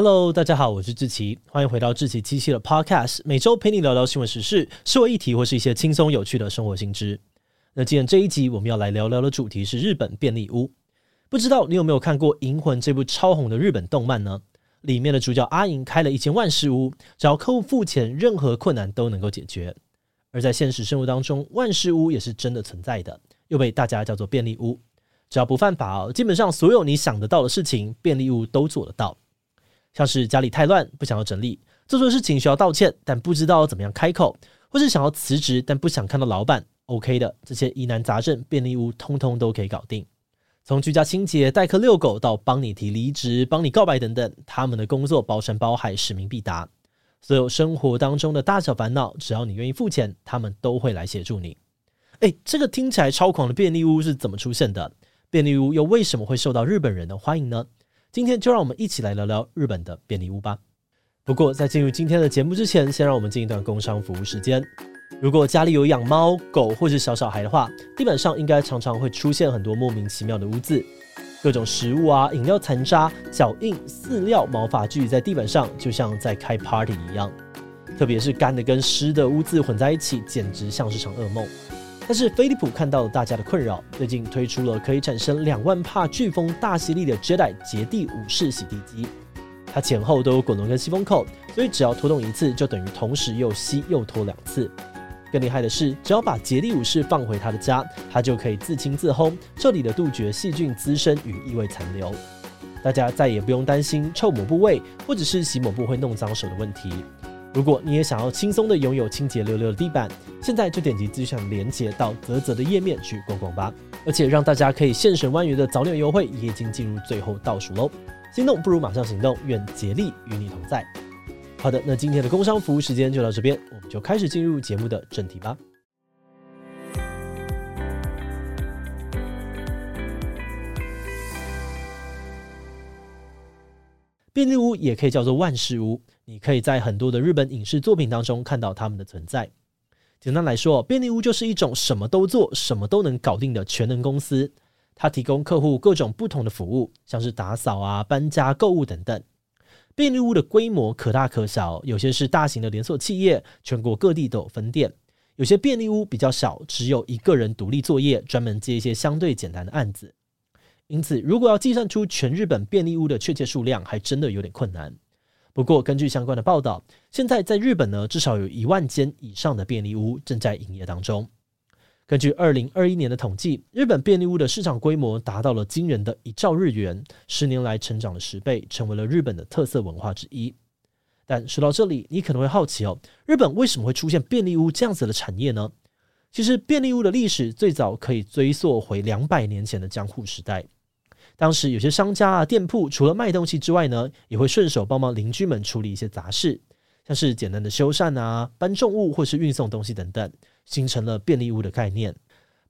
Hello，大家好，我是志奇，欢迎回到志奇七七的 Podcast，每周陪你聊聊新闻时事、社会议题或是一些轻松有趣的生活新知。那今天这一集我们要来聊聊的主题是日本便利屋。不知道你有没有看过《银魂》这部超红的日本动漫呢？里面的主角阿银开了一间万事屋，只要客户付钱，任何困难都能够解决。而在现实生活当中，万事屋也是真的存在的，又被大家叫做便利屋。只要不犯法哦，基本上所有你想得到的事情，便利屋都做得到。像是家里太乱，不想要整理；做错事情需要道歉，但不知道怎么样开口；或是想要辞职，但不想看到老板。OK 的，这些疑难杂症，便利屋通通都可以搞定。从居家清洁、代客遛狗到帮你提离职、帮你告白等等，他们的工作包山包海，使命必达。所有生活当中的大小烦恼，只要你愿意付钱，他们都会来协助你。诶，这个听起来超狂的便利屋是怎么出现的？便利屋又为什么会受到日本人的欢迎呢？今天就让我们一起来聊聊日本的便利屋吧。不过在进入今天的节目之前，先让我们进一段工商服务时间。如果家里有养猫狗或是小小孩的话，地板上应该常常会出现很多莫名其妙的污渍，各种食物啊、饮料残渣、脚印、饲料、毛发聚集在地板上，就像在开 party 一样。特别是干的跟湿的污渍混在一起，简直像是场噩梦。但是飞利浦看到了大家的困扰，最近推出了可以产生两万帕飓风大吸力的 Jedi 洁地武士洗地机。它前后都有滚轮跟吸风口，所以只要拖动一次，就等于同时又吸又拖两次。更厉害的是，只要把洁地武士放回他的家，他就可以自清自烘，彻底的杜绝细菌滋生与异味残留。大家再也不用担心臭抹布味，或者是洗抹布会弄脏手的问题。如果你也想要轻松的拥有清洁溜溜的地板，现在就点击资讯连接到泽泽的页面去逛逛吧。而且让大家可以现省万元的早鸟优惠也已经进入最后倒数喽！心动不如马上行动，愿竭力与你同在。好的，那今天的工商服务时间就到这边，我们就开始进入节目的正题吧。便利屋也可以叫做万事屋，你可以在很多的日本影视作品当中看到他们的存在。简单来说，便利屋就是一种什么都做、什么都能搞定的全能公司。它提供客户各种不同的服务，像是打扫啊、搬家、购物等等。便利屋的规模可大可小，有些是大型的连锁企业，全国各地都有分店；有些便利屋比较小，只有一个人独立作业，专门接一些相对简单的案子。因此，如果要计算出全日本便利屋的确切数量，还真的有点困难。不过，根据相关的报道，现在在日本呢，至少有一万间以上的便利屋正在营业当中。根据二零二一年的统计，日本便利屋的市场规模达到了惊人的一兆日元，十年来成长了十倍，成为了日本的特色文化之一。但说到这里，你可能会好奇哦，日本为什么会出现便利屋这样子的产业呢？其实，便利屋的历史最早可以追溯回两百年前的江户时代。当时有些商家啊、店铺，除了卖东西之外呢，也会顺手帮忙邻居们处理一些杂事，像是简单的修缮啊、搬重物或是运送东西等等，形成了便利屋的概念。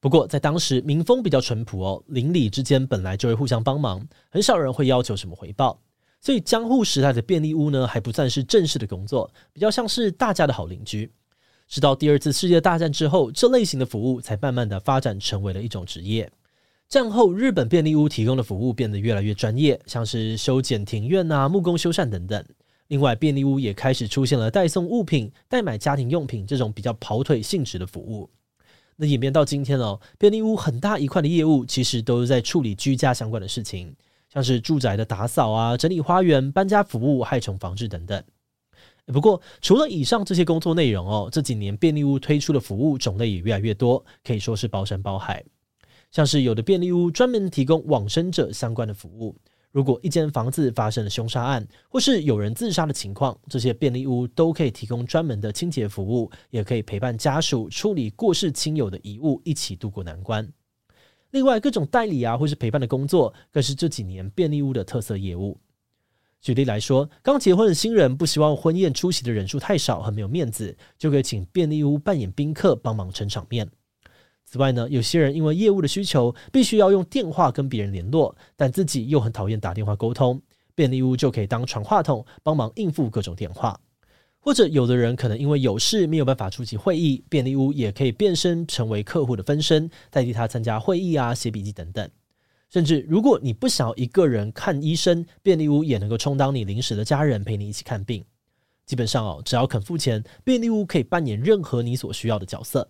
不过在当时民风比较淳朴哦，邻里之间本来就会互相帮忙，很少人会要求什么回报，所以江户时代的便利屋呢，还不算是正式的工作，比较像是大家的好邻居。直到第二次世界大战之后，这类型的服务才慢慢的发展成为了一种职业。战后，日本便利屋提供的服务变得越来越专业，像是修剪庭院啊、木工修缮等等。另外，便利屋也开始出现了代送物品、代买家庭用品这种比较跑腿性质的服务。那演变到今天哦，便利屋很大一块的业务其实都是在处理居家相关的事情，像是住宅的打扫啊、整理花园、搬家服务、害虫防治等等。不过，除了以上这些工作内容哦，这几年便利屋推出的服务种类也越来越多，可以说是包山包海。像是有的便利屋专门提供往生者相关的服务，如果一间房子发生了凶杀案，或是有人自杀的情况，这些便利屋都可以提供专门的清洁服务，也可以陪伴家属处理过世亲友的遗物，一起度过难关。另外，各种代理啊，或是陪伴的工作，更是这几年便利屋的特色业务。举例来说，刚结婚的新人不希望婚宴出席的人数太少，很没有面子，就可以请便利屋扮演宾客，帮忙撑场面。此外呢，有些人因为业务的需求，必须要用电话跟别人联络，但自己又很讨厌打电话沟通，便利屋就可以当传话筒，帮忙应付各种电话。或者有的人可能因为有事没有办法出席会议，便利屋也可以变身成为客户的分身，代替他参加会议啊、写笔记等等。甚至如果你不想要一个人看医生，便利屋也能够充当你临时的家人，陪你一起看病。基本上哦，只要肯付钱，便利屋可以扮演任何你所需要的角色。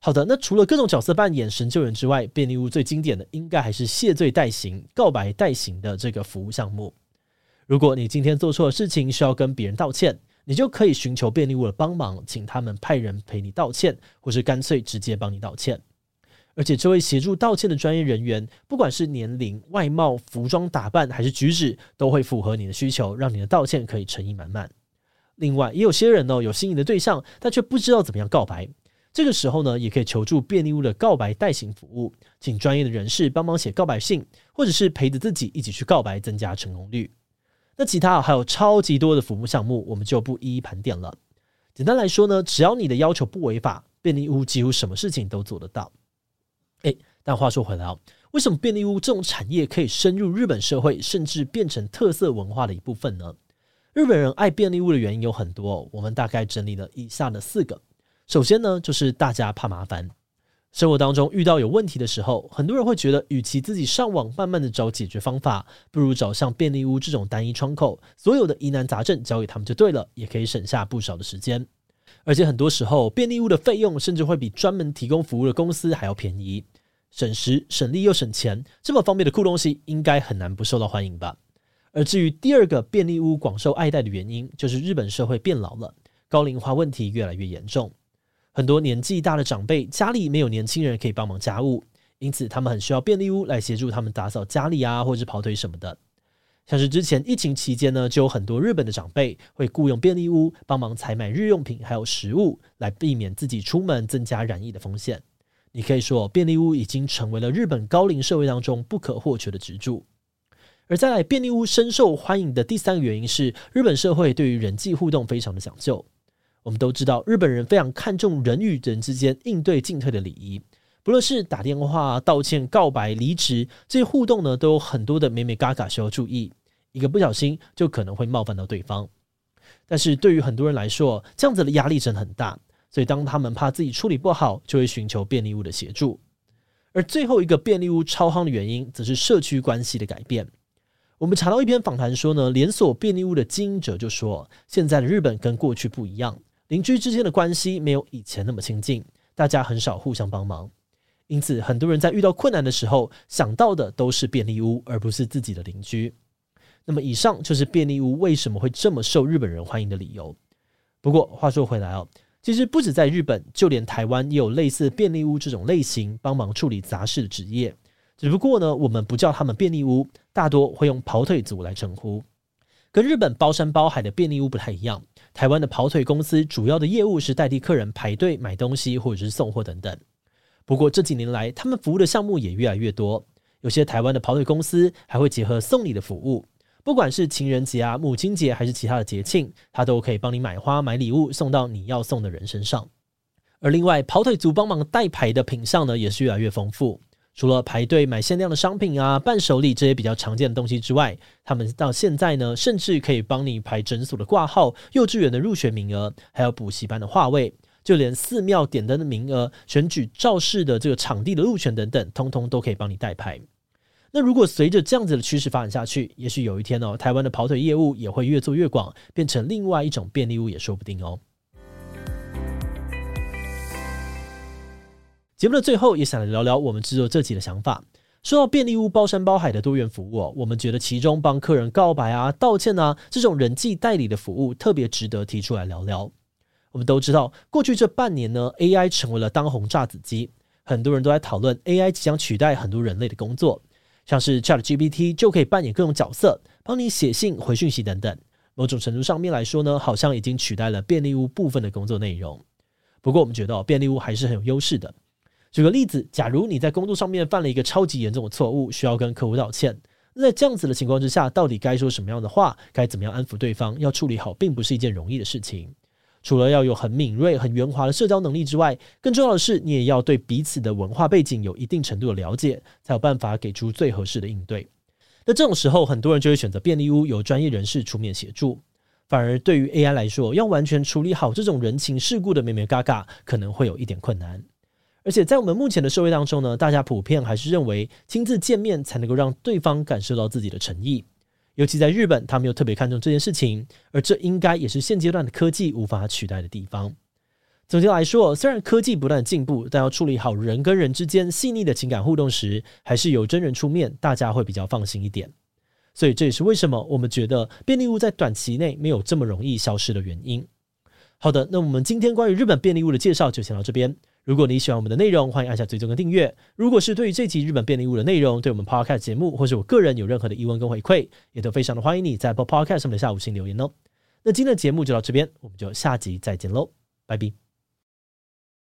好的，那除了各种角色扮演、神救援之外，便利屋最经典的应该还是谢罪代行、告白代行的这个服务项目。如果你今天做错了事情，需要跟别人道歉，你就可以寻求便利屋的帮忙，请他们派人陪你道歉，或是干脆直接帮你道歉。而且，这位协助道歉的专业人员，不管是年龄、外貌、服装打扮还是举止，都会符合你的需求，让你的道歉可以诚意满满。另外，也有些人呢，有心仪的对象，但却不知道怎么样告白。这个时候呢，也可以求助便利屋的告白代行服务，请专业的人士帮忙写告白信，或者是陪着自己一起去告白，增加成功率。那其他还有超级多的服务项目，我们就不一一盘点了。简单来说呢，只要你的要求不违法，便利屋几乎什么事情都做得到。诶，但话说回来哦，为什么便利屋这种产业可以深入日本社会，甚至变成特色文化的一部分呢？日本人爱便利屋的原因有很多，我们大概整理了以下的四个。首先呢，就是大家怕麻烦。生活当中遇到有问题的时候，很多人会觉得，与其自己上网慢慢的找解决方法，不如找像便利屋这种单一窗口，所有的疑难杂症交给他们就对了，也可以省下不少的时间。而且很多时候，便利屋的费用甚至会比专门提供服务的公司还要便宜，省时省力又省钱，这么方便的酷东西，应该很难不受到欢迎吧？而至于第二个便利屋广受爱戴的原因，就是日本社会变老了，高龄化问题越来越严重。很多年纪大的长辈家里没有年轻人可以帮忙家务，因此他们很需要便利屋来协助他们打扫家里啊，或者跑腿什么的。像是之前疫情期间呢，就有很多日本的长辈会雇佣便利屋帮忙采买日用品还有食物，来避免自己出门增加染疫的风险。你可以说，便利屋已经成为了日本高龄社会当中不可或缺的支柱。而再来，便利屋深受欢迎的第三个原因是，日本社会对于人际互动非常的讲究。我们都知道，日本人非常看重人与人之间应对进退的礼仪，不论是打电话、道歉、告白、离职，这些互动呢，都有很多的美美嘎嘎需要注意，一个不小心就可能会冒犯到对方。但是对于很多人来说，这样子的压力真的很大，所以当他们怕自己处理不好，就会寻求便利屋的协助。而最后一个便利屋超夯的原因，则是社区关系的改变。我们查到一篇访谈说呢，连锁便利屋的经营者就说，现在的日本跟过去不一样。邻居之间的关系没有以前那么亲近，大家很少互相帮忙，因此很多人在遇到困难的时候想到的都是便利屋，而不是自己的邻居。那么，以上就是便利屋为什么会这么受日本人欢迎的理由。不过话说回来哦，其实不止在日本，就连台湾也有类似便利屋这种类型帮忙处理杂事的职业，只不过呢，我们不叫他们便利屋，大多会用跑腿族来称呼。跟日本包山包海的便利屋不太一样。台湾的跑腿公司主要的业务是代替客人排队买东西或者是送货等等。不过这几年来，他们服务的项目也越来越多。有些台湾的跑腿公司还会结合送礼的服务，不管是情人节啊、母亲节还是其他的节庆，他都可以帮你买花、买礼物送到你要送的人身上。而另外，跑腿族帮忙代排的品项呢，也是越来越丰富。除了排队买限量的商品啊、伴手礼这些比较常见的东西之外，他们到现在呢，甚至可以帮你排诊所的挂号、幼稚园的入学名额，还有补习班的划位，就连寺庙点灯的名额、选举造势的这个场地的路权等等，通通都可以帮你代排。那如果随着这样子的趋势发展下去，也许有一天哦，台湾的跑腿业务也会越做越广，变成另外一种便利物也说不定哦。节目的最后，也想来聊聊我们制作这集的想法。说到便利屋包山包海的多元服务，我们觉得其中帮客人告白啊、道歉啊这种人际代理的服务，特别值得提出来聊聊。我们都知道，过去这半年呢，AI 成为了当红炸子鸡，很多人都在讨论 AI 即将取代很多人类的工作，像是 ChatGPT 就可以扮演各种角色，帮你写信、回讯息等等。某种程度上面来说呢，好像已经取代了便利屋部分的工作内容。不过，我们觉得便利屋还是很有优势的。举个例子，假如你在工作上面犯了一个超级严重的错误，需要跟客户道歉，那在这样子的情况之下，到底该说什么样的话，该怎么样安抚对方，要处理好，并不是一件容易的事情。除了要有很敏锐、很圆滑的社交能力之外，更重要的是，你也要对彼此的文化背景有一定程度的了解，才有办法给出最合适的应对。那这种时候，很多人就会选择便利屋，由专业人士出面协助。反而对于 AI 来说，要完全处理好这种人情世故的眉眉角角，可能会有一点困难。而且在我们目前的社会当中呢，大家普遍还是认为亲自见面才能够让对方感受到自己的诚意。尤其在日本，他们又特别看重这件事情，而这应该也是现阶段的科技无法取代的地方。总结来说，虽然科技不断进步，但要处理好人跟人之间细腻的情感互动时，还是由真人出面，大家会比较放心一点。所以这也是为什么我们觉得便利物在短期内没有这么容易消失的原因。好的，那我们今天关于日本便利物的介绍就先到这边。如果你喜欢我们的内容，欢迎按下追踪跟订阅。如果是对于这集日本便利物的内容，对我们 Podcast 节目或是我个人有任何的疑问跟回馈，也都非常的欢迎你在 Podcast 上面的下五星留言哦。那今天的节目就到这边，我们就下集再见喽，拜拜。